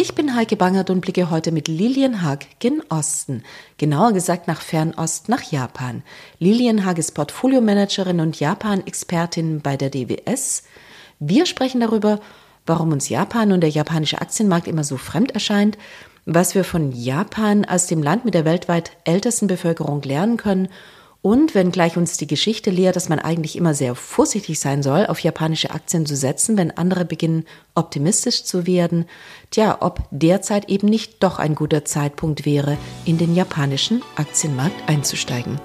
Ich bin Heike Bangert und blicke heute mit Lilian Haag gen Osten, genauer gesagt nach Fernost, nach Japan. Lilian Haag ist Portfolio-Managerin und Japan-Expertin bei der DWS. Wir sprechen darüber, warum uns Japan und der japanische Aktienmarkt immer so fremd erscheint, was wir von Japan als dem Land mit der weltweit ältesten Bevölkerung lernen können und wenngleich uns die Geschichte lehrt, dass man eigentlich immer sehr vorsichtig sein soll, auf japanische Aktien zu setzen, wenn andere beginnen, optimistisch zu werden, tja, ob derzeit eben nicht doch ein guter Zeitpunkt wäre, in den japanischen Aktienmarkt einzusteigen.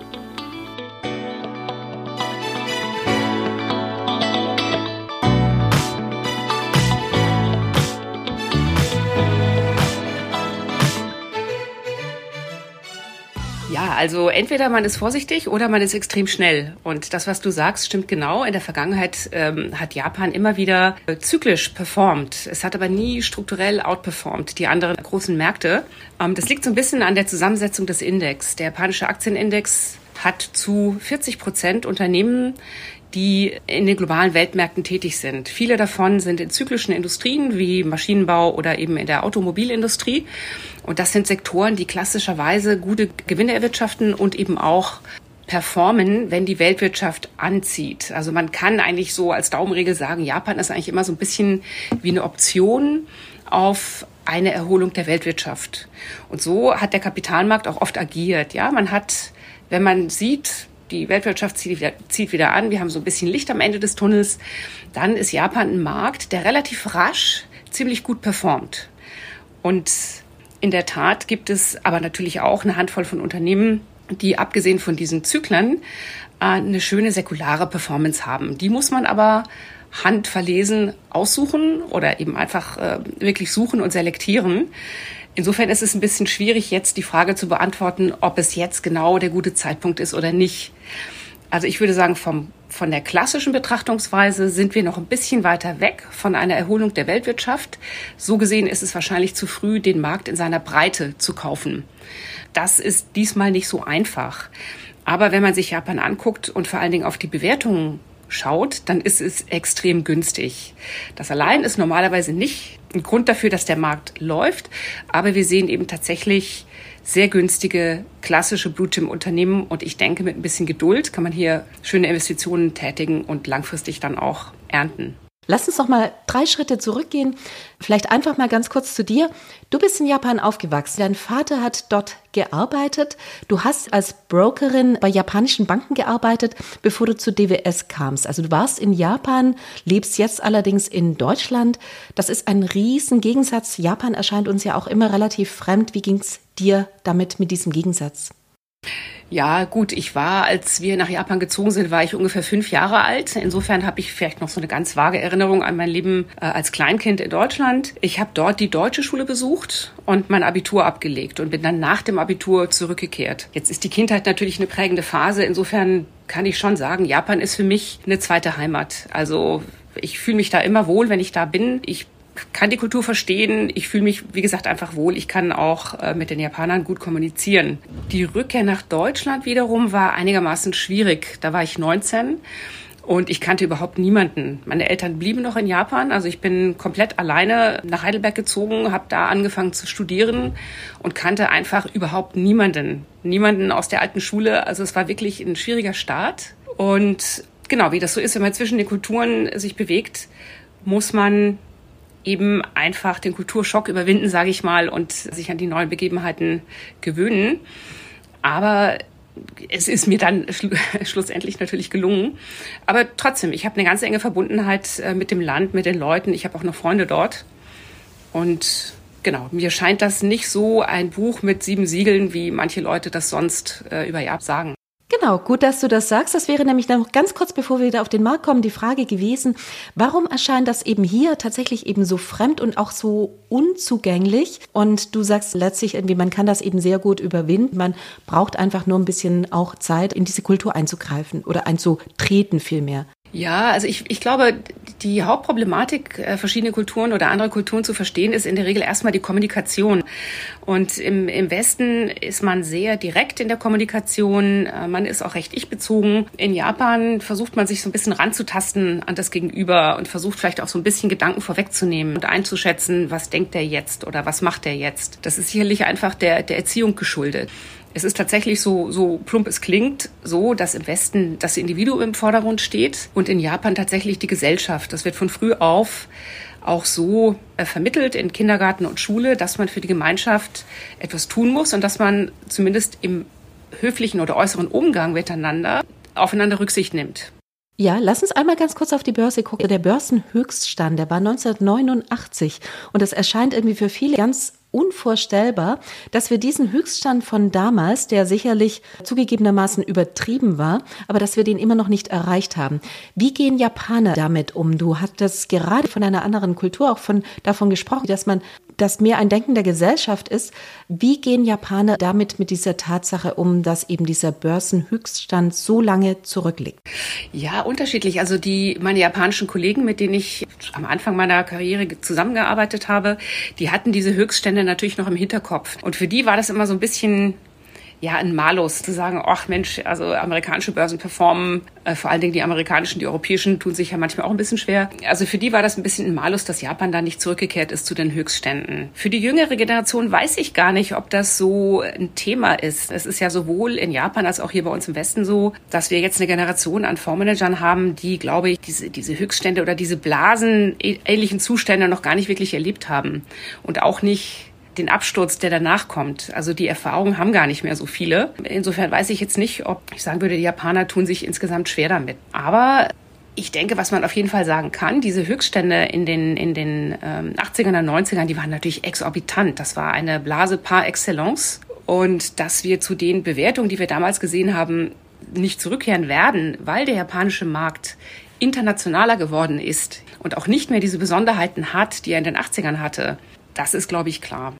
Also entweder man ist vorsichtig oder man ist extrem schnell. Und das, was du sagst, stimmt genau. In der Vergangenheit ähm, hat Japan immer wieder äh, zyklisch performt. Es hat aber nie strukturell outperformt, die anderen großen Märkte. Ähm, das liegt so ein bisschen an der Zusammensetzung des Index. Der japanische Aktienindex hat zu 40 Prozent Unternehmen, die in den globalen Weltmärkten tätig sind. Viele davon sind in zyklischen Industrien wie Maschinenbau oder eben in der Automobilindustrie. Und das sind Sektoren, die klassischerweise gute Gewinne erwirtschaften und eben auch performen, wenn die Weltwirtschaft anzieht. Also man kann eigentlich so als Daumenregel sagen, Japan ist eigentlich immer so ein bisschen wie eine Option auf eine Erholung der Weltwirtschaft. Und so hat der Kapitalmarkt auch oft agiert. Ja, man hat, wenn man sieht, die Weltwirtschaft zieht wieder, zieht wieder an, wir haben so ein bisschen Licht am Ende des Tunnels, dann ist Japan ein Markt, der relativ rasch ziemlich gut performt. Und in der Tat gibt es aber natürlich auch eine Handvoll von Unternehmen, die abgesehen von diesen Zyklen äh, eine schöne säkulare Performance haben. Die muss man aber handverlesen aussuchen oder eben einfach äh, wirklich suchen und selektieren. Insofern ist es ein bisschen schwierig, jetzt die Frage zu beantworten, ob es jetzt genau der gute Zeitpunkt ist oder nicht. Also ich würde sagen, vom, von der klassischen Betrachtungsweise sind wir noch ein bisschen weiter weg von einer Erholung der Weltwirtschaft. So gesehen ist es wahrscheinlich zu früh, den Markt in seiner Breite zu kaufen. Das ist diesmal nicht so einfach. Aber wenn man sich Japan anguckt und vor allen Dingen auf die Bewertungen schaut, dann ist es extrem günstig. Das allein ist normalerweise nicht ein Grund dafür, dass der Markt läuft, aber wir sehen eben tatsächlich sehr günstige klassische Blue-Chip-Unternehmen und ich denke, mit ein bisschen Geduld kann man hier schöne Investitionen tätigen und langfristig dann auch ernten. Lass uns doch mal drei Schritte zurückgehen. Vielleicht einfach mal ganz kurz zu dir. Du bist in Japan aufgewachsen. Dein Vater hat dort gearbeitet. Du hast als Brokerin bei japanischen Banken gearbeitet, bevor du zu DWS kamst. Also du warst in Japan, lebst jetzt allerdings in Deutschland. Das ist ein riesen Gegensatz. Japan erscheint uns ja auch immer relativ fremd. Wie ging's dir damit mit diesem Gegensatz? Ja, gut, ich war, als wir nach Japan gezogen sind, war ich ungefähr fünf Jahre alt. Insofern habe ich vielleicht noch so eine ganz vage Erinnerung an mein Leben äh, als Kleinkind in Deutschland. Ich habe dort die deutsche Schule besucht und mein Abitur abgelegt und bin dann nach dem Abitur zurückgekehrt. Jetzt ist die Kindheit natürlich eine prägende Phase. Insofern kann ich schon sagen, Japan ist für mich eine zweite Heimat. Also ich fühle mich da immer wohl, wenn ich da bin. Ich kann die Kultur verstehen. Ich fühle mich, wie gesagt, einfach wohl. Ich kann auch äh, mit den Japanern gut kommunizieren. Die Rückkehr nach Deutschland wiederum war einigermaßen schwierig. Da war ich 19 und ich kannte überhaupt niemanden. Meine Eltern blieben noch in Japan. Also ich bin komplett alleine nach Heidelberg gezogen, habe da angefangen zu studieren und kannte einfach überhaupt niemanden. Niemanden aus der alten Schule. Also es war wirklich ein schwieriger Start. Und genau, wie das so ist, wenn man zwischen den Kulturen sich bewegt, muss man eben einfach den Kulturschock überwinden, sage ich mal, und sich an die neuen Begebenheiten gewöhnen. Aber es ist mir dann schl schlussendlich natürlich gelungen. Aber trotzdem, ich habe eine ganz enge Verbundenheit äh, mit dem Land, mit den Leuten. Ich habe auch noch Freunde dort. Und genau, mir scheint das nicht so ein Buch mit sieben Siegeln, wie manche Leute das sonst äh, über Jahr sagen. Genau, gut, dass du das sagst. Das wäre nämlich noch ganz kurz, bevor wir wieder auf den Markt kommen, die Frage gewesen, warum erscheint das eben hier tatsächlich eben so fremd und auch so unzugänglich? Und du sagst letztlich irgendwie, man kann das eben sehr gut überwinden. Man braucht einfach nur ein bisschen auch Zeit, in diese Kultur einzugreifen oder einzutreten vielmehr. Ja, also ich, ich glaube, die Hauptproblematik, äh, verschiedene Kulturen oder andere Kulturen zu verstehen, ist in der Regel erstmal die Kommunikation. Und im, im Westen ist man sehr direkt in der Kommunikation. Äh, man ist auch recht ich-bezogen. In Japan versucht man sich so ein bisschen ranzutasten an das Gegenüber und versucht vielleicht auch so ein bisschen Gedanken vorwegzunehmen und einzuschätzen, was denkt der jetzt oder was macht der jetzt. Das ist sicherlich einfach der, der Erziehung geschuldet. Es ist tatsächlich so, so plump es klingt, so, dass im Westen das Individuum im Vordergrund steht und in Japan tatsächlich die Gesellschaft. Das wird von früh auf auch so äh, vermittelt in Kindergarten und Schule, dass man für die Gemeinschaft etwas tun muss und dass man zumindest im höflichen oder äußeren Umgang miteinander aufeinander Rücksicht nimmt. Ja, lass uns einmal ganz kurz auf die Börse gucken. Der Börsenhöchststand, der war 1989 und das erscheint irgendwie für viele ganz unvorstellbar, dass wir diesen Höchststand von damals, der sicherlich zugegebenermaßen übertrieben war, aber dass wir den immer noch nicht erreicht haben. Wie gehen Japaner damit um? Du hattest gerade von einer anderen Kultur auch von, davon gesprochen, dass man das mehr ein Denken der Gesellschaft ist. Wie gehen Japaner damit mit dieser Tatsache um, dass eben dieser Börsenhöchststand so lange zurückliegt? Ja, unterschiedlich. Also die, meine japanischen Kollegen, mit denen ich am Anfang meiner Karriere zusammengearbeitet habe, die hatten diese Höchststände natürlich noch im Hinterkopf. Und für die war das immer so ein bisschen ja, ein Malus zu sagen, ach Mensch, also amerikanische Börsen performen, äh, vor allen Dingen die amerikanischen, die europäischen tun sich ja manchmal auch ein bisschen schwer. Also für die war das ein bisschen ein Malus, dass Japan da nicht zurückgekehrt ist zu den Höchstständen. Für die jüngere Generation weiß ich gar nicht, ob das so ein Thema ist. Es ist ja sowohl in Japan als auch hier bei uns im Westen so, dass wir jetzt eine Generation an Fondsmanagern haben, die, glaube ich, diese, diese Höchststände oder diese Blasen ähnlichen Zustände noch gar nicht wirklich erlebt haben und auch nicht den Absturz, der danach kommt. Also die Erfahrungen haben gar nicht mehr so viele. Insofern weiß ich jetzt nicht, ob ich sagen würde, die Japaner tun sich insgesamt schwer damit. Aber ich denke, was man auf jeden Fall sagen kann, diese Höchststände in den, in den ähm, 80ern und 90ern, die waren natürlich exorbitant. Das war eine Blase par excellence. Und dass wir zu den Bewertungen, die wir damals gesehen haben, nicht zurückkehren werden, weil der japanische Markt internationaler geworden ist und auch nicht mehr diese Besonderheiten hat, die er in den 80ern hatte, das ist, glaube ich, klar.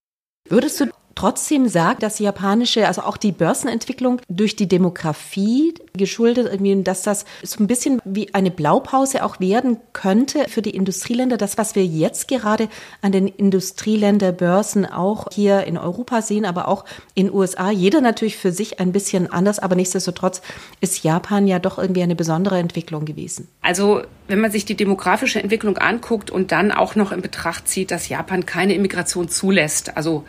Würdest du trotzdem sagen, dass die japanische, also auch die Börsenentwicklung durch die Demografie geschuldet, irgendwie, dass das so ein bisschen wie eine Blaupause auch werden könnte für die Industrieländer. Das, was wir jetzt gerade an den Industrieländerbörsen auch hier in Europa sehen, aber auch in USA, jeder natürlich für sich ein bisschen anders, aber nichtsdestotrotz ist Japan ja doch irgendwie eine besondere Entwicklung gewesen. Also wenn man sich die demografische Entwicklung anguckt und dann auch noch in Betracht zieht, dass Japan keine Immigration zulässt, also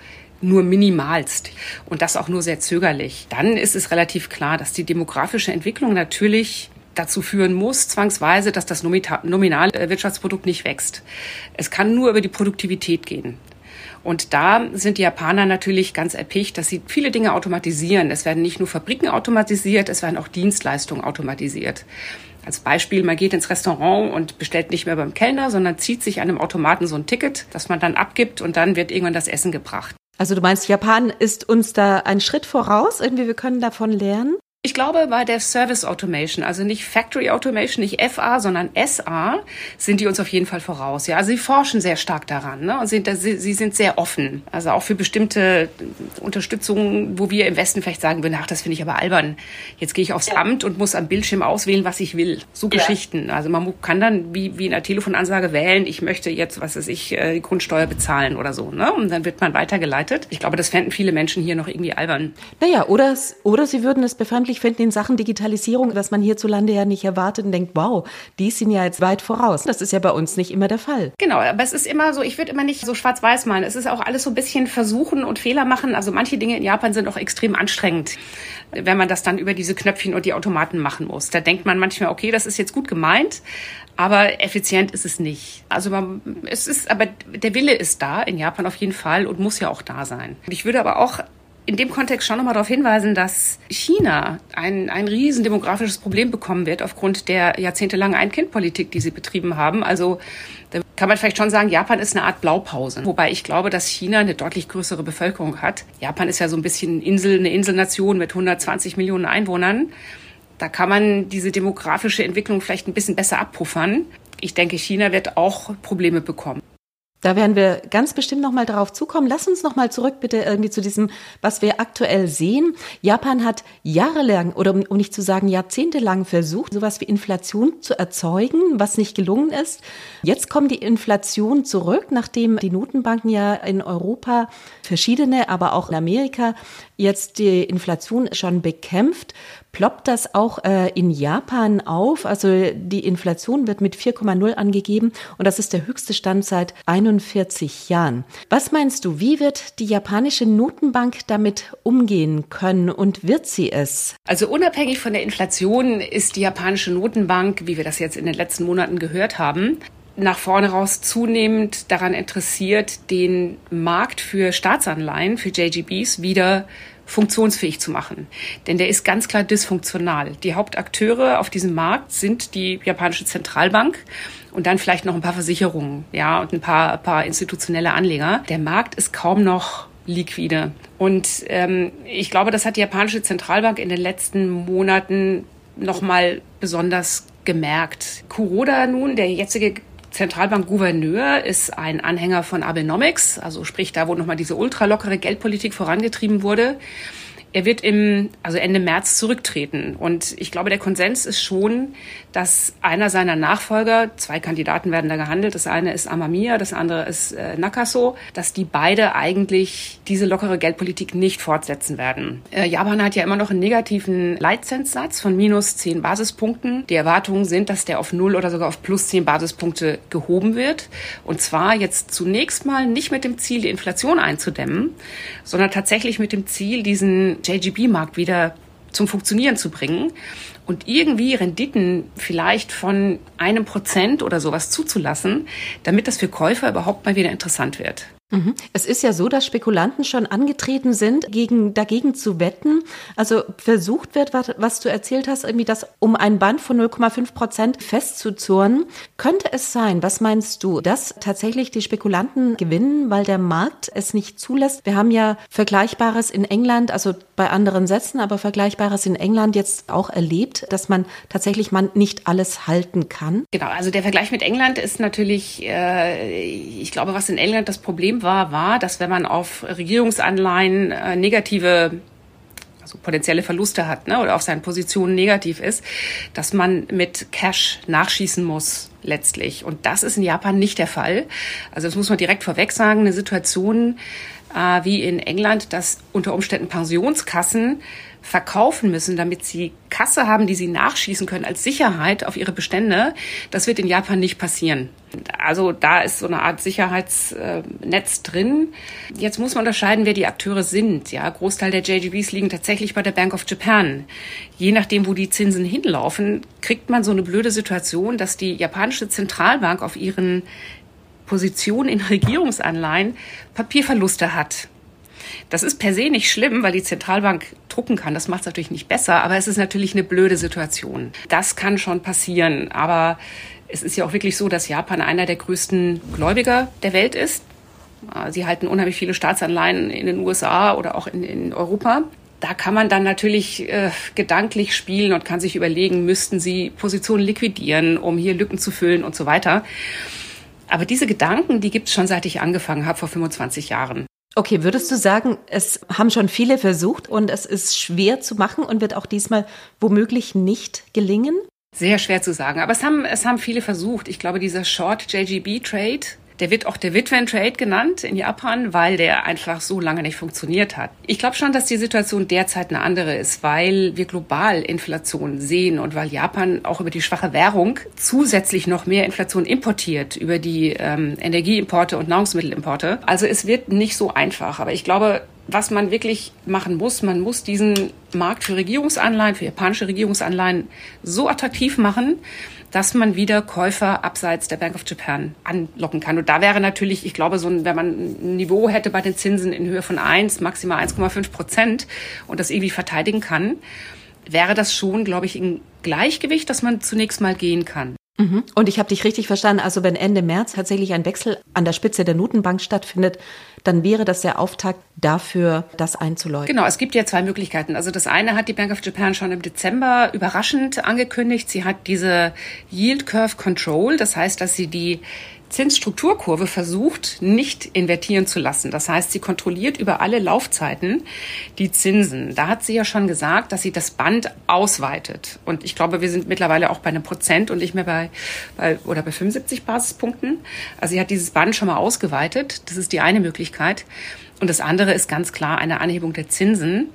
nur minimalst und das auch nur sehr zögerlich, dann ist es relativ klar, dass die demografische Entwicklung natürlich dazu führen muss, zwangsweise, dass das nominale Wirtschaftsprodukt nicht wächst. Es kann nur über die Produktivität gehen. Und da sind die Japaner natürlich ganz erpicht, dass sie viele Dinge automatisieren. Es werden nicht nur Fabriken automatisiert, es werden auch Dienstleistungen automatisiert. Als Beispiel, man geht ins Restaurant und bestellt nicht mehr beim Kellner, sondern zieht sich an einem Automaten so ein Ticket, das man dann abgibt und dann wird irgendwann das Essen gebracht. Also du meinst, Japan ist uns da ein Schritt voraus? Irgendwie, wir können davon lernen? Ich glaube, bei der Service Automation, also nicht Factory Automation, nicht FA, sondern SA, sind die uns auf jeden Fall voraus. Ja, also sie forschen sehr stark daran ne? und sind, sie, sie sind sehr offen. Also auch für bestimmte Unterstützungen, wo wir im Westen vielleicht sagen würden, ach, das finde ich aber albern. Jetzt gehe ich aufs ja. Amt und muss am Bildschirm auswählen, was ich will. So ja. Geschichten. Also man kann dann wie, wie in der Telefonansage wählen, ich möchte jetzt, was weiß ich, äh, die Grundsteuer bezahlen oder so. Ne? Und dann wird man weitergeleitet. Ich glaube, das fänden viele Menschen hier noch irgendwie albern. Naja, oder, oder sie würden es befremdlich ich finde in Sachen Digitalisierung, was man hierzulande ja nicht erwartet und denkt, wow, die sind ja jetzt weit voraus. Das ist ja bei uns nicht immer der Fall. Genau, aber es ist immer so, ich würde immer nicht so schwarz-weiß malen. Es ist auch alles so ein bisschen versuchen und Fehler machen. Also manche Dinge in Japan sind auch extrem anstrengend, wenn man das dann über diese Knöpfchen und die Automaten machen muss. Da denkt man manchmal, okay, das ist jetzt gut gemeint, aber effizient ist es nicht. Also man, es ist, aber der Wille ist da in Japan auf jeden Fall und muss ja auch da sein. Ich würde aber auch in dem Kontext schon nochmal darauf hinweisen, dass China ein, ein riesen demografisches Problem bekommen wird aufgrund der jahrzehntelangen Ein-Kind-Politik, die sie betrieben haben. Also da kann man vielleicht schon sagen, Japan ist eine Art Blaupause. Wobei ich glaube, dass China eine deutlich größere Bevölkerung hat. Japan ist ja so ein bisschen Insel, eine Inselnation mit 120 Millionen Einwohnern. Da kann man diese demografische Entwicklung vielleicht ein bisschen besser abpuffern. Ich denke, China wird auch Probleme bekommen. Da werden wir ganz bestimmt noch mal darauf zukommen. Lass uns noch mal zurück bitte irgendwie zu diesem, was wir aktuell sehen. Japan hat jahrelang oder um nicht zu sagen jahrzehntelang versucht, sowas wie Inflation zu erzeugen, was nicht gelungen ist. Jetzt kommt die Inflation zurück, nachdem die Notenbanken ja in Europa verschiedene, aber auch in Amerika jetzt die Inflation schon bekämpft ploppt das auch äh, in Japan auf. Also die Inflation wird mit 4,0 angegeben und das ist der höchste Stand seit 41 Jahren. Was meinst du, wie wird die japanische Notenbank damit umgehen können und wird sie es? Also unabhängig von der Inflation ist die japanische Notenbank, wie wir das jetzt in den letzten Monaten gehört haben, nach vorne raus zunehmend daran interessiert, den Markt für Staatsanleihen, für JGBs wieder funktionsfähig zu machen. Denn der ist ganz klar dysfunktional. Die Hauptakteure auf diesem Markt sind die japanische Zentralbank und dann vielleicht noch ein paar Versicherungen, ja, und ein paar, paar institutionelle Anleger. Der Markt ist kaum noch liquide. Und ähm, ich glaube, das hat die japanische Zentralbank in den letzten Monaten nochmal besonders gemerkt. Kuroda nun, der jetzige Zentralbankgouverneur ist ein Anhänger von Abenomics, also sprich da, wo nochmal diese ultralockere Geldpolitik vorangetrieben wurde. Er wird im, also Ende März zurücktreten. Und ich glaube, der Konsens ist schon, dass einer seiner Nachfolger, zwei Kandidaten werden da gehandelt, das eine ist Amamiya, das andere ist äh, Nakaso, dass die beide eigentlich diese lockere Geldpolitik nicht fortsetzen werden. Äh, Japan hat ja immer noch einen negativen Leitzinssatz von minus zehn Basispunkten. Die Erwartungen sind, dass der auf null oder sogar auf plus zehn Basispunkte gehoben wird. Und zwar jetzt zunächst mal nicht mit dem Ziel, die Inflation einzudämmen, sondern tatsächlich mit dem Ziel, diesen JGB-Markt wieder zum Funktionieren zu bringen und irgendwie Renditen vielleicht von einem Prozent oder sowas zuzulassen, damit das für Käufer überhaupt mal wieder interessant wird. Mhm. Es ist ja so, dass Spekulanten schon angetreten sind, gegen, dagegen zu wetten. Also versucht wird, was, was du erzählt hast, irgendwie das um ein Band von 0,5 Prozent festzuzurren. Könnte es sein, was meinst du, dass tatsächlich die Spekulanten gewinnen, weil der Markt es nicht zulässt? Wir haben ja Vergleichbares in England, also bei anderen Sätzen, aber Vergleichbares in England jetzt auch erlebt, dass man tatsächlich man nicht alles halten kann. Genau, also der Vergleich mit England ist natürlich, äh, ich glaube, was in England das Problem war, war, dass wenn man auf Regierungsanleihen äh, negative also potenzielle Verluste hat ne, oder auf seinen Positionen negativ ist, dass man mit Cash nachschießen muss letztlich. Und das ist in Japan nicht der Fall. Also das muss man direkt vorweg sagen. Eine Situation äh, wie in England, dass unter Umständen Pensionskassen verkaufen müssen, damit sie Kasse haben, die sie nachschießen können als Sicherheit auf ihre Bestände, das wird in Japan nicht passieren. Also da ist so eine Art Sicherheitsnetz drin. Jetzt muss man unterscheiden, wer die Akteure sind. Ja, Großteil der JGBs liegen tatsächlich bei der Bank of Japan. Je nachdem, wo die Zinsen hinlaufen, kriegt man so eine blöde Situation, dass die japanische Zentralbank auf ihren Positionen in Regierungsanleihen Papierverluste hat. Das ist per se nicht schlimm, weil die Zentralbank drucken kann. Das macht es natürlich nicht besser, aber es ist natürlich eine blöde Situation. Das kann schon passieren, aber es ist ja auch wirklich so, dass Japan einer der größten Gläubiger der Welt ist. Sie halten unheimlich viele Staatsanleihen in den USA oder auch in, in Europa. Da kann man dann natürlich äh, gedanklich spielen und kann sich überlegen, müssten sie Positionen liquidieren, um hier Lücken zu füllen und so weiter. Aber diese Gedanken, die gibt es schon seit ich angefangen habe, vor 25 Jahren. Okay, würdest du sagen, es haben schon viele versucht und es ist schwer zu machen und wird auch diesmal womöglich nicht gelingen? Sehr schwer zu sagen, aber es haben, es haben viele versucht. Ich glaube, dieser Short JGB Trade, der wird auch der Witwen-Trade genannt in Japan, weil der einfach so lange nicht funktioniert hat. Ich glaube schon, dass die Situation derzeit eine andere ist, weil wir global Inflation sehen und weil Japan auch über die schwache Währung zusätzlich noch mehr Inflation importiert, über die ähm, Energieimporte und Nahrungsmittelimporte. Also es wird nicht so einfach. Aber ich glaube, was man wirklich machen muss, man muss diesen Markt für Regierungsanleihen, für japanische Regierungsanleihen so attraktiv machen, dass man wieder Käufer abseits der Bank of Japan anlocken kann. Und da wäre natürlich, ich glaube, so ein, wenn man ein Niveau hätte bei den Zinsen in Höhe von 1, maximal 1,5 Prozent und das irgendwie verteidigen kann, wäre das schon, glaube ich, ein Gleichgewicht, dass man zunächst mal gehen kann. Mhm. Und ich habe dich richtig verstanden. Also wenn Ende März tatsächlich ein Wechsel an der Spitze der Notenbank stattfindet, dann wäre das der Auftakt dafür, das einzuläuten. Genau, es gibt ja zwei Möglichkeiten. Also das eine hat die Bank of Japan schon im Dezember überraschend angekündigt. Sie hat diese Yield Curve Control, das heißt, dass sie die Zinsstrukturkurve versucht, nicht invertieren zu lassen. Das heißt, sie kontrolliert über alle Laufzeiten die Zinsen. Da hat sie ja schon gesagt, dass sie das Band ausweitet. Und ich glaube, wir sind mittlerweile auch bei einem Prozent und nicht mehr bei, bei oder bei 75 Basispunkten. Also sie hat dieses Band schon mal ausgeweitet. Das ist die eine Möglichkeit. Und das andere ist ganz klar eine Anhebung der Zinsen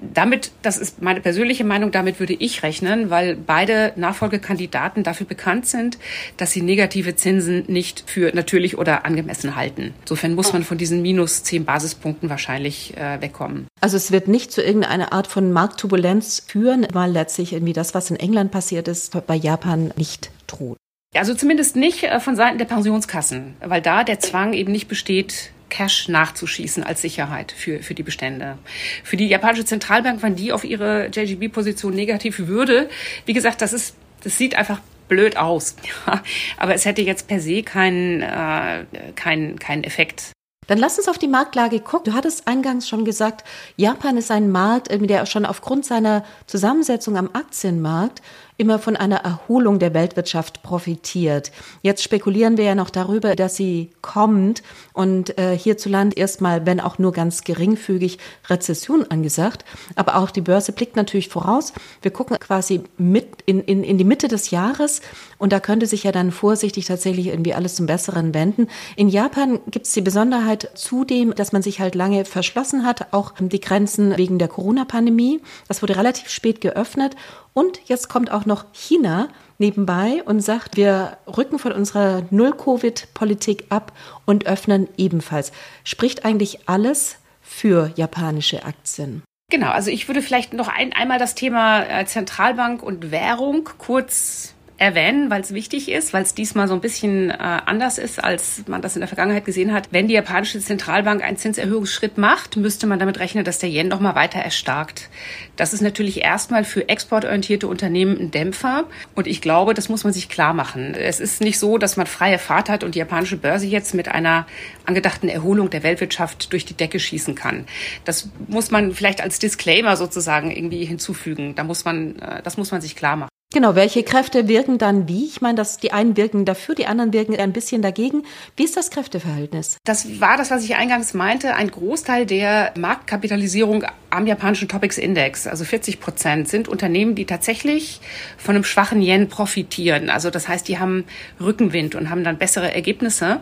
damit, das ist meine persönliche Meinung, damit würde ich rechnen, weil beide Nachfolgekandidaten dafür bekannt sind, dass sie negative Zinsen nicht für natürlich oder angemessen halten. Insofern muss man von diesen minus zehn Basispunkten wahrscheinlich äh, wegkommen. Also es wird nicht zu irgendeiner Art von Marktturbulenz führen, weil letztlich irgendwie das, was in England passiert ist, bei Japan nicht droht. Also zumindest nicht äh, von Seiten der Pensionskassen, weil da der Zwang eben nicht besteht, Cash nachzuschießen als Sicherheit für, für die Bestände. Für die japanische Zentralbank, wenn die auf ihre JGB-Position negativ würde, wie gesagt, das ist, das sieht einfach blöd aus. Aber es hätte jetzt per se keinen äh, keinen keinen Effekt. Dann lass uns auf die Marktlage gucken. Du hattest eingangs schon gesagt, Japan ist ein Markt, der schon aufgrund seiner Zusammensetzung am Aktienmarkt immer von einer Erholung der Weltwirtschaft profitiert. Jetzt spekulieren wir ja noch darüber, dass sie kommt und äh, hierzulande erstmal, wenn auch nur ganz geringfügig, Rezession angesagt. Aber auch die Börse blickt natürlich voraus. Wir gucken quasi mit in, in, in die Mitte des Jahres und da könnte sich ja dann vorsichtig tatsächlich irgendwie alles zum Besseren wenden. In Japan gibt es die Besonderheit zudem, dass man sich halt lange verschlossen hat, auch die Grenzen wegen der Corona-Pandemie. Das wurde relativ spät geöffnet und jetzt kommt auch noch China nebenbei und sagt, wir rücken von unserer Null-Covid-Politik ab und öffnen ebenfalls. Spricht eigentlich alles für japanische Aktien? Genau, also ich würde vielleicht noch ein, einmal das Thema äh, Zentralbank und Währung kurz erwähnen, weil es wichtig ist, weil es diesmal so ein bisschen äh, anders ist, als man das in der Vergangenheit gesehen hat. Wenn die japanische Zentralbank einen Zinserhöhungsschritt macht, müsste man damit rechnen, dass der Yen noch mal weiter erstarkt. Das ist natürlich erstmal für exportorientierte Unternehmen ein Dämpfer. Und ich glaube, das muss man sich klar machen. Es ist nicht so, dass man freie Fahrt hat und die japanische Börse jetzt mit einer angedachten Erholung der Weltwirtschaft durch die Decke schießen kann. Das muss man vielleicht als Disclaimer sozusagen irgendwie hinzufügen. Da muss man, äh, das muss man sich klar machen. Genau, welche Kräfte wirken dann wie? Ich meine, dass die einen wirken dafür, die anderen wirken ein bisschen dagegen. Wie ist das Kräfteverhältnis? Das war das, was ich eingangs meinte. Ein Großteil der Marktkapitalisierung am japanischen Topics Index, also 40 Prozent, sind Unternehmen, die tatsächlich von einem schwachen Yen profitieren. Also das heißt, die haben Rückenwind und haben dann bessere Ergebnisse.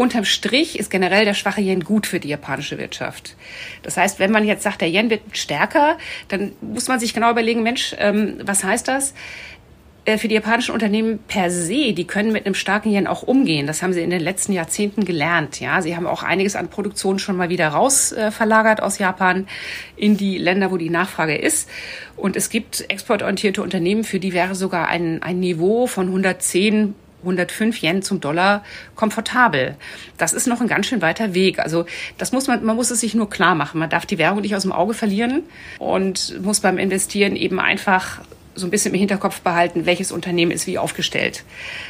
Unterm Strich ist generell der schwache Yen gut für die japanische Wirtschaft. Das heißt, wenn man jetzt sagt, der Yen wird stärker, dann muss man sich genau überlegen, Mensch, ähm, was heißt das? Äh, für die japanischen Unternehmen per se, die können mit einem starken Yen auch umgehen. Das haben sie in den letzten Jahrzehnten gelernt. Ja, sie haben auch einiges an Produktion schon mal wieder raus äh, aus Japan in die Länder, wo die Nachfrage ist. Und es gibt exportorientierte Unternehmen, für die wäre sogar ein, ein Niveau von 110 105 Yen zum Dollar komfortabel. Das ist noch ein ganz schön weiter Weg. Also das muss man, man muss es sich nur klar machen. Man darf die Währung nicht aus dem Auge verlieren und muss beim Investieren eben einfach so ein bisschen im Hinterkopf behalten, welches Unternehmen ist wie aufgestellt.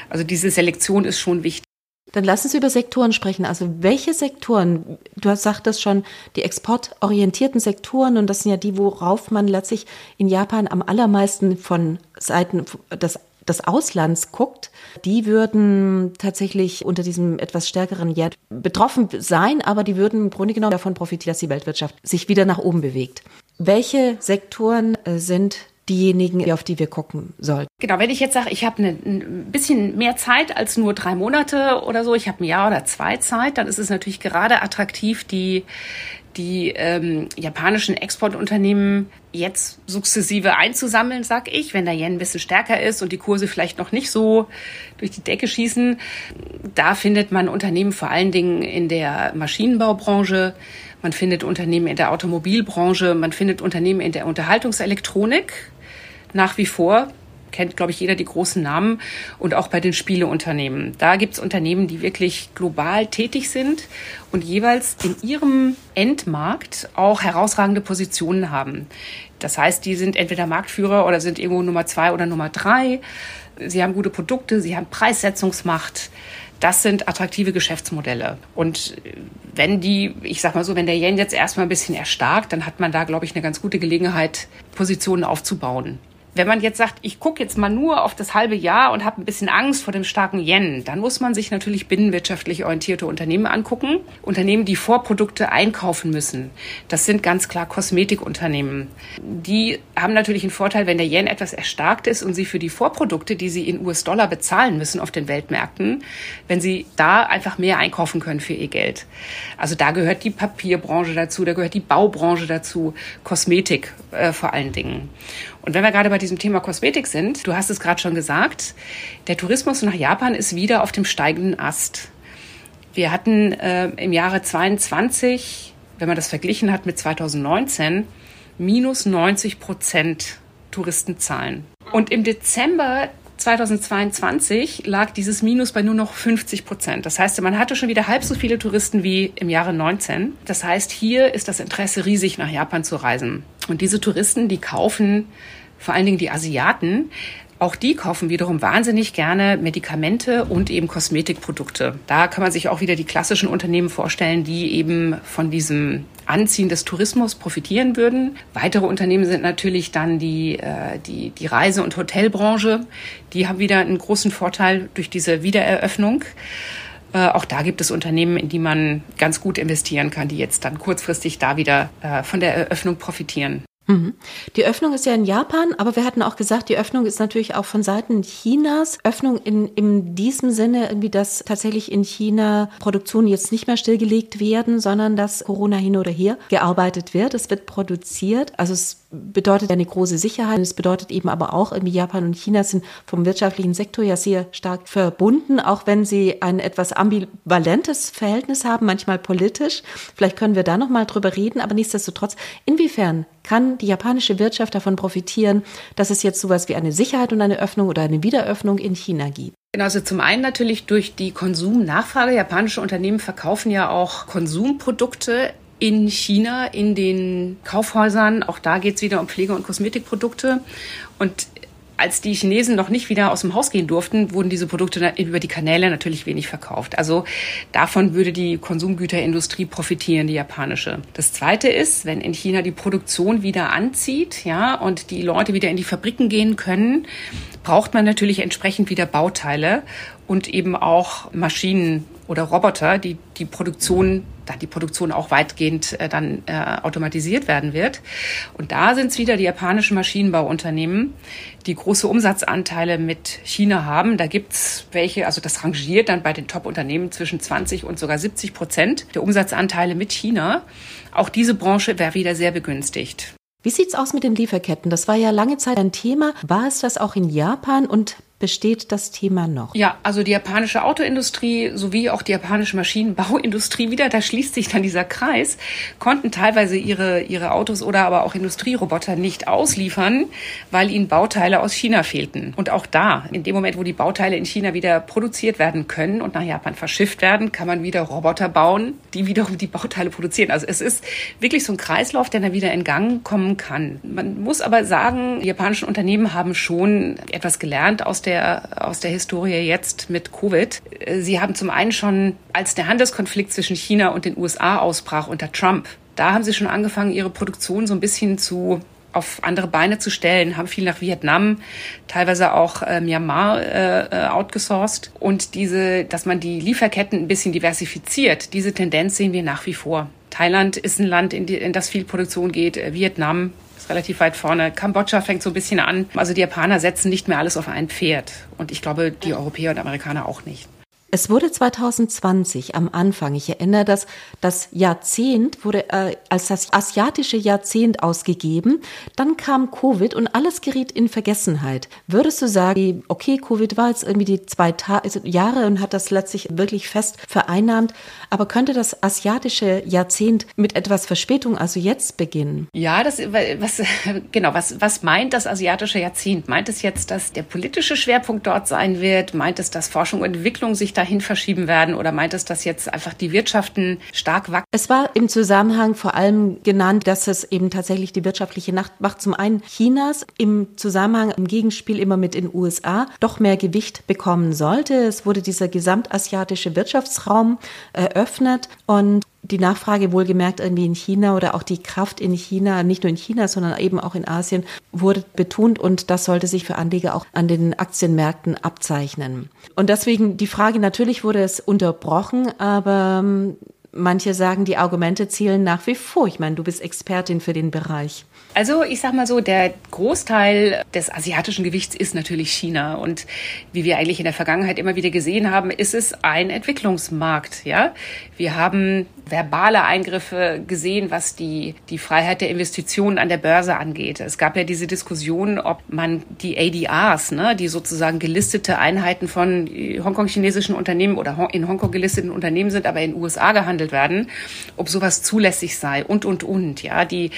Also diese Selektion ist schon wichtig. Dann lass uns über Sektoren sprechen. Also welche Sektoren, du sagtest schon, die exportorientierten Sektoren, und das sind ja die, worauf man letztlich in Japan am allermeisten von Seiten des des Auslands guckt, die würden tatsächlich unter diesem etwas stärkeren Jahr betroffen sein, aber die würden im Grunde genommen davon profitieren, dass die Weltwirtschaft sich wieder nach oben bewegt. Welche Sektoren äh, sind diejenigen, auf die wir gucken sollten. Genau, wenn ich jetzt sage, ich habe ein bisschen mehr Zeit als nur drei Monate oder so, ich habe ein Jahr oder zwei Zeit, dann ist es natürlich gerade attraktiv, die die ähm, japanischen Exportunternehmen jetzt sukzessive einzusammeln, sag ich, wenn der Yen ein bisschen stärker ist und die Kurse vielleicht noch nicht so durch die Decke schießen. Da findet man Unternehmen vor allen Dingen in der Maschinenbaubranche, man findet Unternehmen in der Automobilbranche, man findet Unternehmen in der Unterhaltungselektronik. Nach wie vor kennt, glaube ich, jeder die großen Namen und auch bei den Spieleunternehmen. Da gibt es Unternehmen, die wirklich global tätig sind und jeweils in ihrem Endmarkt auch herausragende Positionen haben. Das heißt, die sind entweder Marktführer oder sind irgendwo Nummer zwei oder Nummer drei. Sie haben gute Produkte, sie haben Preissetzungsmacht. Das sind attraktive Geschäftsmodelle. Und wenn die, ich sag mal so, wenn der Yen jetzt erstmal ein bisschen erstarkt, dann hat man da, glaube ich, eine ganz gute Gelegenheit, Positionen aufzubauen. Wenn man jetzt sagt, ich gucke jetzt mal nur auf das halbe Jahr und habe ein bisschen Angst vor dem starken Yen, dann muss man sich natürlich binnenwirtschaftlich orientierte Unternehmen angucken. Unternehmen, die Vorprodukte einkaufen müssen. Das sind ganz klar Kosmetikunternehmen. Die haben natürlich einen Vorteil, wenn der Yen etwas erstarkt ist und sie für die Vorprodukte, die sie in US-Dollar bezahlen müssen auf den Weltmärkten, wenn sie da einfach mehr einkaufen können für ihr Geld. Also da gehört die Papierbranche dazu, da gehört die Baubranche dazu, Kosmetik äh, vor allen Dingen. Und wenn wir gerade bei diesem Thema Kosmetik sind, du hast es gerade schon gesagt, der Tourismus nach Japan ist wieder auf dem steigenden Ast. Wir hatten äh, im Jahre 22, wenn man das verglichen hat mit 2019, minus 90 Prozent Touristenzahlen. Und im Dezember 2022 lag dieses Minus bei nur noch 50 Prozent. Das heißt, man hatte schon wieder halb so viele Touristen wie im Jahre 19. Das heißt, hier ist das Interesse riesig, nach Japan zu reisen. Und diese Touristen, die kaufen vor allen Dingen die Asiaten, auch die kaufen wiederum wahnsinnig gerne Medikamente und eben Kosmetikprodukte. Da kann man sich auch wieder die klassischen Unternehmen vorstellen, die eben von diesem Anziehen des Tourismus profitieren würden. Weitere Unternehmen sind natürlich dann die, äh, die, die Reise- und Hotelbranche. Die haben wieder einen großen Vorteil durch diese Wiedereröffnung. Äh, auch da gibt es Unternehmen, in die man ganz gut investieren kann, die jetzt dann kurzfristig da wieder äh, von der Eröffnung profitieren. Mhm. Die Öffnung ist ja in Japan, aber wir hatten auch gesagt, die Öffnung ist natürlich auch von Seiten Chinas. Öffnung in, in diesem Sinne irgendwie, dass tatsächlich in China Produktionen jetzt nicht mehr stillgelegt werden, sondern dass Corona hin oder her gearbeitet wird. Es wird produziert. Also es bedeutet eine große Sicherheit. Es bedeutet eben aber auch, irgendwie Japan und China sind vom wirtschaftlichen Sektor ja sehr stark verbunden, auch wenn sie ein etwas ambivalentes Verhältnis haben, manchmal politisch. Vielleicht können wir da noch mal drüber reden, aber nichtsdestotrotz, inwiefern kann die japanische Wirtschaft davon profitieren, dass es jetzt sowas wie eine Sicherheit und eine Öffnung oder eine Wiederöffnung in China gibt? Genau, also zum einen natürlich durch die Konsumnachfrage. Japanische Unternehmen verkaufen ja auch Konsumprodukte in China, in den Kaufhäusern. Auch da geht es wieder um Pflege- und Kosmetikprodukte. Und als die Chinesen noch nicht wieder aus dem Haus gehen durften, wurden diese Produkte über die Kanäle natürlich wenig verkauft. Also davon würde die Konsumgüterindustrie profitieren, die japanische. Das zweite ist, wenn in China die Produktion wieder anzieht, ja, und die Leute wieder in die Fabriken gehen können, braucht man natürlich entsprechend wieder Bauteile und eben auch Maschinen oder Roboter, die die Produktion, da die Produktion auch weitgehend äh, dann äh, automatisiert werden wird. Und da sind es wieder die japanischen Maschinenbauunternehmen, die große Umsatzanteile mit China haben. Da gibt's welche, also das rangiert dann bei den Top-Unternehmen zwischen 20 und sogar 70 Prozent der Umsatzanteile mit China. Auch diese Branche wäre wieder sehr begünstigt. Wie sieht's aus mit den Lieferketten? Das war ja lange Zeit ein Thema. War es das auch in Japan und besteht das Thema noch? Ja, also die japanische Autoindustrie sowie auch die japanische Maschinenbauindustrie wieder, da schließt sich dann dieser Kreis, konnten teilweise ihre, ihre Autos oder aber auch Industrieroboter nicht ausliefern, weil ihnen Bauteile aus China fehlten. Und auch da, in dem Moment, wo die Bauteile in China wieder produziert werden können und nach Japan verschifft werden, kann man wieder Roboter bauen, die wiederum die Bauteile produzieren. Also es ist wirklich so ein Kreislauf, der dann wieder in Gang kommen kann. Man muss aber sagen, die japanischen Unternehmen haben schon etwas gelernt aus der der, aus der Historie jetzt mit Covid. Sie haben zum einen schon, als der Handelskonflikt zwischen China und den USA ausbrach unter Trump, da haben sie schon angefangen, ihre Produktion so ein bisschen zu auf andere Beine zu stellen, haben viel nach Vietnam, teilweise auch äh, Myanmar äh, outgesourced. Und diese, dass man die Lieferketten ein bisschen diversifiziert, diese Tendenz sehen wir nach wie vor. Thailand ist ein Land, in, die, in das viel Produktion geht, äh, Vietnam relativ weit vorne. Kambodscha fängt so ein bisschen an. Also die Japaner setzen nicht mehr alles auf ein Pferd. Und ich glaube, die Europäer und Amerikaner auch nicht. Es wurde 2020 am Anfang, ich erinnere das, das Jahrzehnt wurde äh, als das asiatische Jahrzehnt ausgegeben. Dann kam Covid und alles geriet in Vergessenheit. Würdest du sagen, okay, Covid war jetzt irgendwie die zwei Ta also Jahre und hat das letztlich wirklich fest vereinnahmt, aber könnte das asiatische Jahrzehnt mit etwas Verspätung also jetzt beginnen? Ja, das was genau, was was meint das asiatische Jahrzehnt? Meint es jetzt, dass der politische Schwerpunkt dort sein wird? Meint es, dass Forschung und Entwicklung sich dahin verschieben werden oder meint es, dass jetzt einfach die Wirtschaften stark wachsen? Es war im Zusammenhang vor allem genannt, dass es eben tatsächlich die wirtschaftliche Macht zum einen Chinas im Zusammenhang im Gegenspiel immer mit den USA doch mehr Gewicht bekommen sollte. Es wurde dieser gesamtasiatische Wirtschaftsraum eröffnet und die Nachfrage wohlgemerkt irgendwie in China oder auch die Kraft in China, nicht nur in China, sondern eben auch in Asien, wurde betont und das sollte sich für Anleger auch an den Aktienmärkten abzeichnen. Und deswegen die Frage, natürlich wurde es unterbrochen, aber ähm, manche sagen, die Argumente zielen nach wie vor. Ich meine, du bist Expertin für den Bereich. Also ich sag mal so, der Großteil des asiatischen Gewichts ist natürlich China und wie wir eigentlich in der Vergangenheit immer wieder gesehen haben, ist es ein Entwicklungsmarkt. Ja, wir haben verbale Eingriffe gesehen, was die die Freiheit der Investitionen an der Börse angeht. Es gab ja diese Diskussion, ob man die ADRs, ne, die sozusagen gelistete Einheiten von Hongkong-chinesischen Unternehmen oder in Hongkong gelisteten Unternehmen sind, aber in den USA gehandelt werden, ob sowas zulässig sei und und und. Ja, die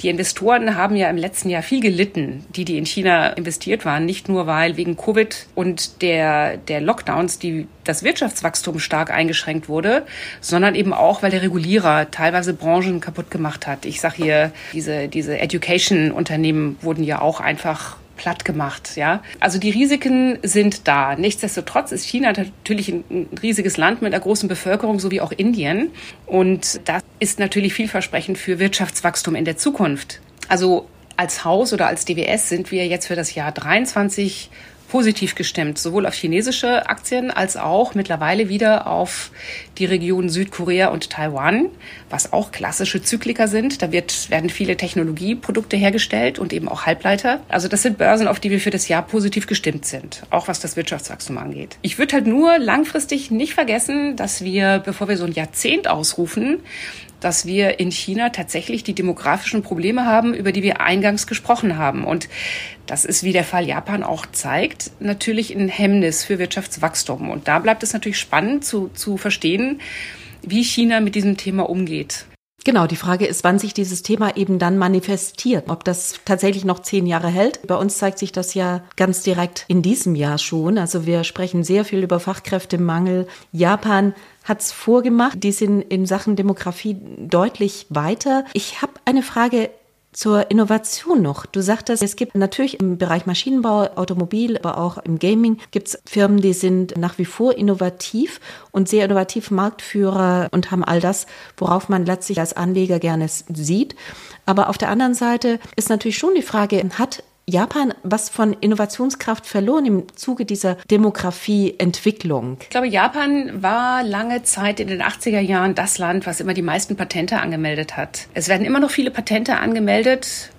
die Investoren Investoren haben ja im letzten Jahr viel gelitten, die, die in China investiert waren. Nicht nur, weil wegen Covid und der, der Lockdowns die, das Wirtschaftswachstum stark eingeschränkt wurde, sondern eben auch, weil der Regulierer teilweise Branchen kaputt gemacht hat. Ich sage hier, diese, diese Education-Unternehmen wurden ja auch einfach platt gemacht, ja. Also die Risiken sind da. Nichtsdestotrotz ist China natürlich ein riesiges Land mit einer großen Bevölkerung, so wie auch Indien. Und das ist natürlich vielversprechend für Wirtschaftswachstum in der Zukunft. Also als Haus oder als DWS sind wir jetzt für das Jahr 23 positiv gestimmt, sowohl auf chinesische Aktien als auch mittlerweile wieder auf die Regionen Südkorea und Taiwan, was auch klassische Zykliker sind. Da wird, werden viele Technologieprodukte hergestellt und eben auch Halbleiter. Also das sind Börsen, auf die wir für das Jahr positiv gestimmt sind, auch was das Wirtschaftswachstum angeht. Ich würde halt nur langfristig nicht vergessen, dass wir, bevor wir so ein Jahrzehnt ausrufen, dass wir in China tatsächlich die demografischen Probleme haben, über die wir eingangs gesprochen haben. Und das ist, wie der Fall Japan auch zeigt, natürlich ein Hemmnis für Wirtschaftswachstum. Und da bleibt es natürlich spannend zu, zu verstehen, wie China mit diesem Thema umgeht. Genau, die Frage ist, wann sich dieses Thema eben dann manifestiert, ob das tatsächlich noch zehn Jahre hält. Bei uns zeigt sich das ja ganz direkt in diesem Jahr schon. Also wir sprechen sehr viel über Fachkräftemangel. Japan hat's vorgemacht. Die sind in Sachen Demografie deutlich weiter. Ich habe eine Frage zur Innovation noch. Du sagtest, es gibt natürlich im Bereich Maschinenbau, Automobil, aber auch im Gaming gibt es Firmen, die sind nach wie vor innovativ und sehr innovativ Marktführer und haben all das, worauf man letztlich als Anleger gerne sieht. Aber auf der anderen Seite ist natürlich schon die Frage, hat Japan was von Innovationskraft verloren im Zuge dieser Demografieentwicklung? Ich glaube, Japan war lange Zeit in den 80er Jahren das Land, was immer die meisten Patente angemeldet hat. Es werden immer noch viele Patente angemeldet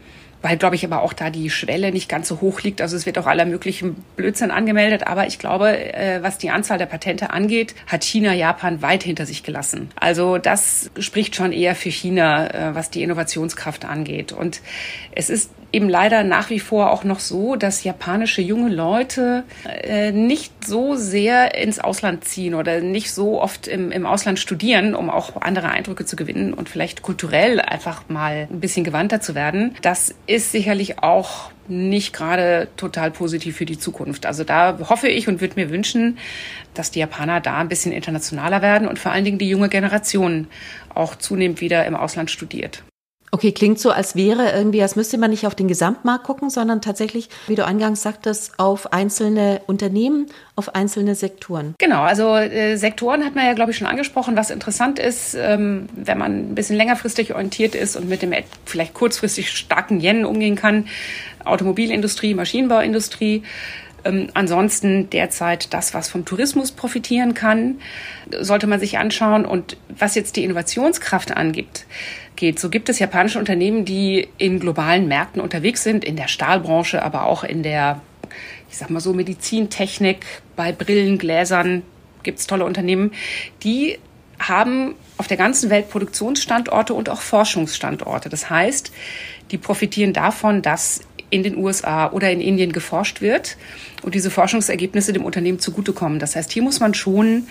weil, glaube ich, aber auch da die Schwelle nicht ganz so hoch liegt. Also es wird auch aller möglichen Blödsinn angemeldet. Aber ich glaube, äh, was die Anzahl der Patente angeht, hat China Japan weit hinter sich gelassen. Also das spricht schon eher für China, äh, was die Innovationskraft angeht. Und es ist eben leider nach wie vor auch noch so, dass japanische junge Leute äh, nicht so sehr ins Ausland ziehen oder nicht so oft im, im Ausland studieren, um auch andere Eindrücke zu gewinnen und vielleicht kulturell einfach mal ein bisschen gewandter zu werden. Das ist sicherlich auch nicht gerade total positiv für die Zukunft. Also da hoffe ich und würde mir wünschen, dass die Japaner da ein bisschen internationaler werden und vor allen Dingen die junge Generation auch zunehmend wieder im Ausland studiert. Okay, klingt so, als wäre irgendwie, als müsste man nicht auf den Gesamtmarkt gucken, sondern tatsächlich, wie du eingangs sagtest, auf einzelne Unternehmen, auf einzelne Sektoren. Genau, also äh, Sektoren hat man ja, glaube ich, schon angesprochen. Was interessant ist, ähm, wenn man ein bisschen längerfristig orientiert ist und mit dem vielleicht kurzfristig starken Yen umgehen kann, Automobilindustrie, Maschinenbauindustrie, ähm, ansonsten derzeit das, was vom Tourismus profitieren kann, sollte man sich anschauen. Und was jetzt die Innovationskraft angibt, geht, so gibt es japanische Unternehmen, die in globalen Märkten unterwegs sind, in der Stahlbranche, aber auch in der, ich sag mal so, Medizintechnik, bei Brillen, Gläsern, gibt es tolle Unternehmen, die haben auf der ganzen Welt Produktionsstandorte und auch Forschungsstandorte. Das heißt, die profitieren davon, dass in den USA oder in Indien geforscht wird und diese Forschungsergebnisse dem Unternehmen zugutekommen. Das heißt, hier muss man schon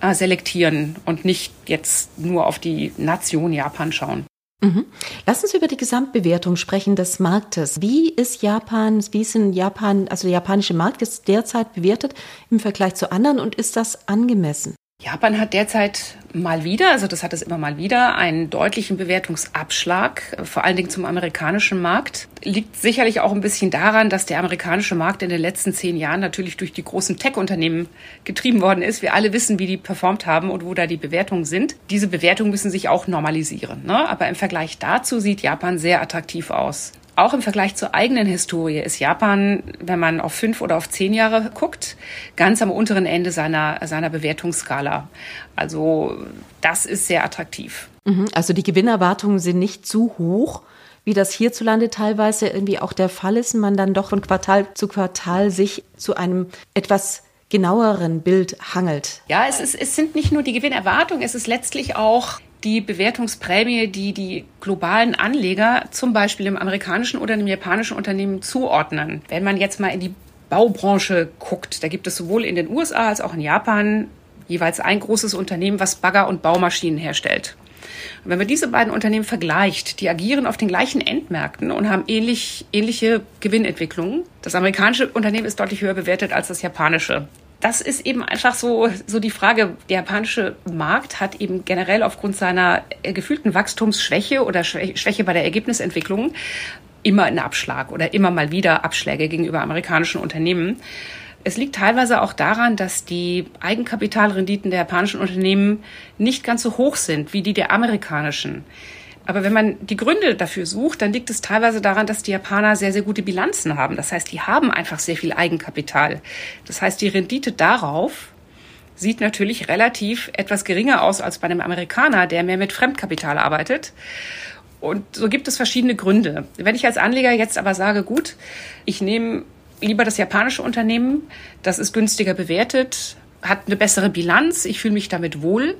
äh, selektieren und nicht jetzt nur auf die Nation Japan schauen. Mhm. Lass uns über die Gesamtbewertung sprechen des Marktes. Wie ist Japan, wie ist in Japan, also der japanische Markt ist derzeit bewertet im Vergleich zu anderen und ist das angemessen? Japan hat derzeit mal wieder, also das hat es immer mal wieder, einen deutlichen Bewertungsabschlag, vor allen Dingen zum amerikanischen Markt. Liegt sicherlich auch ein bisschen daran, dass der amerikanische Markt in den letzten zehn Jahren natürlich durch die großen Tech-Unternehmen getrieben worden ist. Wir alle wissen, wie die performt haben und wo da die Bewertungen sind. Diese Bewertungen müssen sich auch normalisieren. Ne? Aber im Vergleich dazu sieht Japan sehr attraktiv aus. Auch im Vergleich zur eigenen Historie ist Japan, wenn man auf fünf oder auf zehn Jahre guckt, ganz am unteren Ende seiner, seiner Bewertungsskala. Also das ist sehr attraktiv. Mhm. Also die Gewinnerwartungen sind nicht zu hoch, wie das hierzulande teilweise irgendwie auch der Fall ist, man dann doch von Quartal zu Quartal sich zu einem etwas genaueren Bild hangelt. Ja, es, ist, es sind nicht nur die Gewinnerwartungen, es ist letztlich auch die Bewertungsprämie, die die globalen Anleger zum Beispiel im amerikanischen oder im japanischen Unternehmen zuordnen. Wenn man jetzt mal in die Baubranche guckt, da gibt es sowohl in den USA als auch in Japan jeweils ein großes Unternehmen, was Bagger und Baumaschinen herstellt. Und wenn man diese beiden Unternehmen vergleicht, die agieren auf den gleichen Endmärkten und haben ähnlich, ähnliche Gewinnentwicklungen. Das amerikanische Unternehmen ist deutlich höher bewertet als das japanische das ist eben einfach so, so die Frage. Der japanische Markt hat eben generell aufgrund seiner gefühlten Wachstumsschwäche oder Schwäche bei der Ergebnisentwicklung immer einen Abschlag oder immer mal wieder Abschläge gegenüber amerikanischen Unternehmen. Es liegt teilweise auch daran, dass die Eigenkapitalrenditen der japanischen Unternehmen nicht ganz so hoch sind wie die der amerikanischen. Aber wenn man die Gründe dafür sucht, dann liegt es teilweise daran, dass die Japaner sehr, sehr gute Bilanzen haben. Das heißt, die haben einfach sehr viel Eigenkapital. Das heißt, die Rendite darauf sieht natürlich relativ etwas geringer aus als bei einem Amerikaner, der mehr mit Fremdkapital arbeitet. Und so gibt es verschiedene Gründe. Wenn ich als Anleger jetzt aber sage, gut, ich nehme lieber das japanische Unternehmen, das ist günstiger bewertet, hat eine bessere Bilanz, ich fühle mich damit wohl,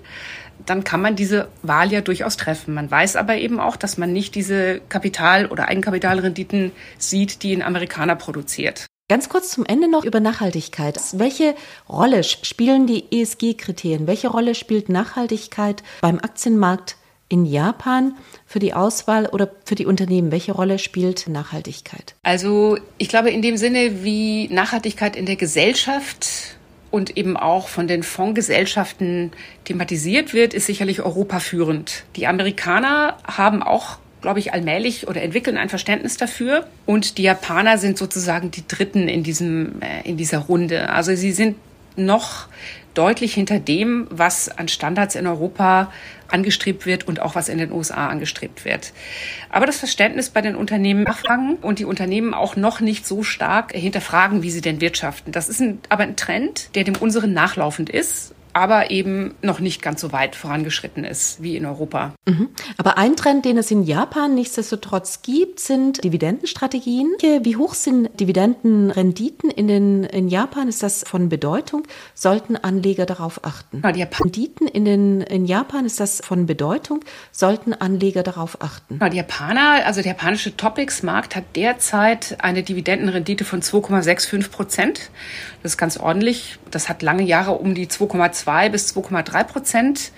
dann kann man diese Wahl ja durchaus treffen. Man weiß aber eben auch, dass man nicht diese Kapital- oder Eigenkapitalrenditen sieht, die ein Amerikaner produziert. Ganz kurz zum Ende noch über Nachhaltigkeit. Welche Rolle spielen die ESG-Kriterien? Welche Rolle spielt Nachhaltigkeit beim Aktienmarkt in Japan für die Auswahl oder für die Unternehmen? Welche Rolle spielt Nachhaltigkeit? Also ich glaube in dem Sinne, wie Nachhaltigkeit in der Gesellschaft und eben auch von den Fondsgesellschaften thematisiert wird, ist sicherlich Europa führend. Die Amerikaner haben auch glaube ich, allmählich oder entwickeln ein Verständnis dafür. Und die Japaner sind sozusagen die Dritten in diesem, äh, in dieser Runde. Also sie sind noch deutlich hinter dem, was an Standards in Europa angestrebt wird und auch was in den USA angestrebt wird. Aber das Verständnis bei den Unternehmen nachfragen und die Unternehmen auch noch nicht so stark hinterfragen, wie sie denn wirtschaften. Das ist ein, aber ein Trend, der dem unseren nachlaufend ist aber eben noch nicht ganz so weit vorangeschritten ist wie in Europa. Mhm. Aber ein Trend, den es in Japan nichtsdestotrotz gibt, sind Dividendenstrategien. Wie hoch sind Dividendenrenditen in, den, in Japan? Ist das von Bedeutung? Sollten Anleger darauf achten? Ja, die Renditen in, den, in Japan ist das von Bedeutung? Sollten Anleger darauf achten? Die Japaner, also der japanische Topics-Markt hat derzeit eine Dividendenrendite von 2,65 Prozent. Das ist ganz ordentlich. Das hat lange Jahre um die 2,2 bis 2,3 Prozent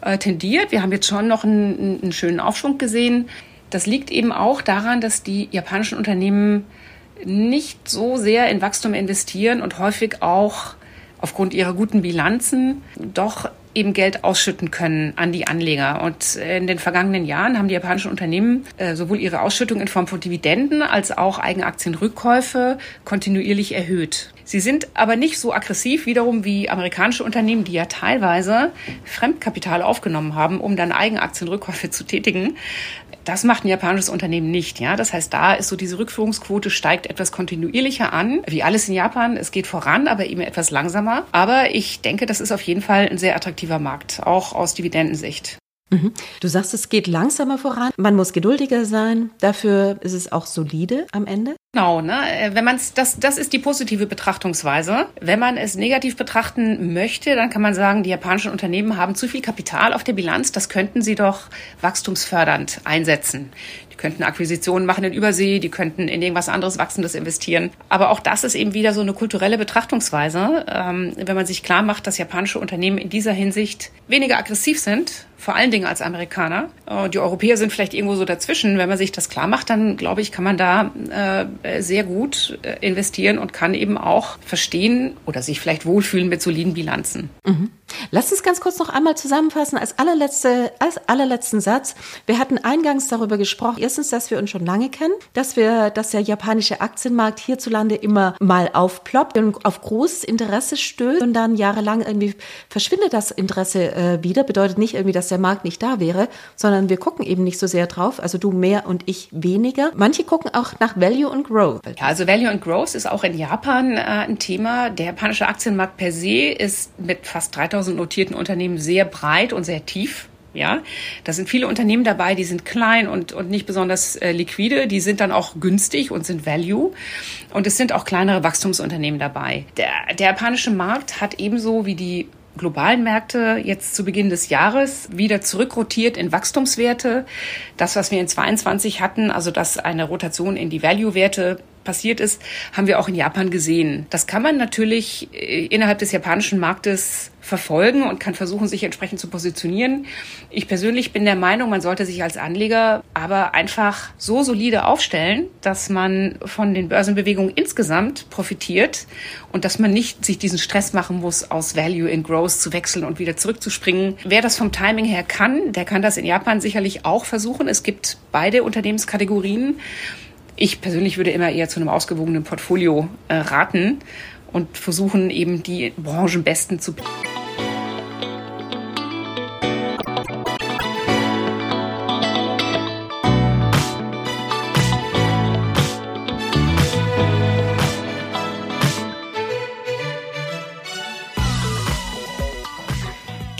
äh, tendiert. Wir haben jetzt schon noch einen, einen schönen Aufschwung gesehen. Das liegt eben auch daran, dass die japanischen Unternehmen nicht so sehr in Wachstum investieren und häufig auch aufgrund ihrer guten Bilanzen doch eben Geld ausschütten können an die Anleger. Und in den vergangenen Jahren haben die japanischen Unternehmen äh, sowohl ihre Ausschüttung in Form von Dividenden als auch Eigenaktienrückkäufe kontinuierlich erhöht. Sie sind aber nicht so aggressiv wiederum wie amerikanische Unternehmen, die ja teilweise Fremdkapital aufgenommen haben, um dann Eigenaktienrückkäufe zu tätigen. Das macht ein japanisches Unternehmen nicht, ja. Das heißt, da ist so diese Rückführungsquote steigt etwas kontinuierlicher an, wie alles in Japan. Es geht voran, aber eben etwas langsamer. Aber ich denke, das ist auf jeden Fall ein sehr attraktiver Markt, auch aus Dividendensicht. Mhm. Du sagst, es geht langsamer voran. Man muss geduldiger sein. Dafür ist es auch solide am Ende. Genau, ne? Äh, wenn man das, das ist die positive Betrachtungsweise. Wenn man es negativ betrachten möchte, dann kann man sagen, die japanischen Unternehmen haben zu viel Kapital auf der Bilanz. Das könnten sie doch wachstumsfördernd einsetzen könnten Akquisitionen machen in Übersee, die könnten in irgendwas anderes Wachsendes investieren. Aber auch das ist eben wieder so eine kulturelle Betrachtungsweise. Ähm, wenn man sich klar macht, dass japanische Unternehmen in dieser Hinsicht weniger aggressiv sind, vor allen Dingen als Amerikaner. Äh, die Europäer sind vielleicht irgendwo so dazwischen. Wenn man sich das klar macht, dann glaube ich, kann man da äh, sehr gut äh, investieren und kann eben auch verstehen oder sich vielleicht wohlfühlen mit soliden Bilanzen. Mhm. Lass uns ganz kurz noch einmal zusammenfassen als allerletzte, als allerletzten Satz. Wir hatten eingangs darüber gesprochen, erstens, dass wir uns schon lange kennen, dass wir, dass der japanische Aktienmarkt hierzulande immer mal aufploppt und auf großes Interesse stößt und dann jahrelang irgendwie verschwindet das Interesse äh, wieder. Bedeutet nicht irgendwie, dass der Markt nicht da wäre, sondern wir gucken eben nicht so sehr drauf. Also du mehr und ich weniger. Manche gucken auch nach Value und Growth. Ja, also Value und Growth ist auch in Japan äh, ein Thema. Der japanische Aktienmarkt per se ist mit fast 3000 notierten Unternehmen sehr breit und sehr tief. Ja, da sind viele Unternehmen dabei, die sind klein und, und nicht besonders äh, liquide, die sind dann auch günstig und sind Value. Und es sind auch kleinere Wachstumsunternehmen dabei. Der, der japanische Markt hat ebenso wie die globalen Märkte jetzt zu Beginn des Jahres wieder zurückrotiert in Wachstumswerte. Das, was wir in 22 hatten, also dass eine Rotation in die Value-Werte passiert ist, haben wir auch in Japan gesehen. Das kann man natürlich äh, innerhalb des japanischen Marktes verfolgen und kann versuchen, sich entsprechend zu positionieren. Ich persönlich bin der Meinung, man sollte sich als Anleger aber einfach so solide aufstellen, dass man von den Börsenbewegungen insgesamt profitiert und dass man nicht sich diesen Stress machen muss, aus Value in Growth zu wechseln und wieder zurückzuspringen. Wer das vom Timing her kann, der kann das in Japan sicherlich auch versuchen. Es gibt beide Unternehmenskategorien. Ich persönlich würde immer eher zu einem ausgewogenen Portfolio äh, raten und versuchen eben die Branchenbesten zu.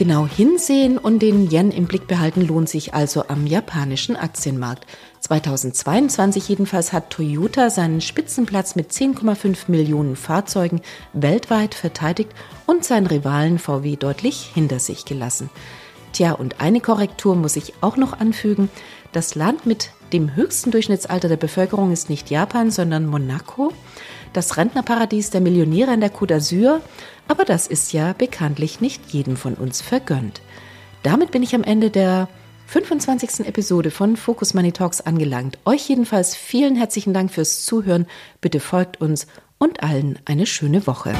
Genau hinsehen und den Yen im Blick behalten lohnt sich also am japanischen Aktienmarkt. 2022 jedenfalls hat Toyota seinen Spitzenplatz mit 10,5 Millionen Fahrzeugen weltweit verteidigt und seinen Rivalen VW deutlich hinter sich gelassen. Tja, und eine Korrektur muss ich auch noch anfügen. Das Land mit dem höchsten Durchschnittsalter der Bevölkerung ist nicht Japan, sondern Monaco, das Rentnerparadies der Millionäre in der Côte d'Azur aber das ist ja bekanntlich nicht jedem von uns vergönnt. Damit bin ich am Ende der 25. Episode von Focus Money Talks angelangt. Euch jedenfalls vielen herzlichen Dank fürs Zuhören. Bitte folgt uns und allen eine schöne Woche.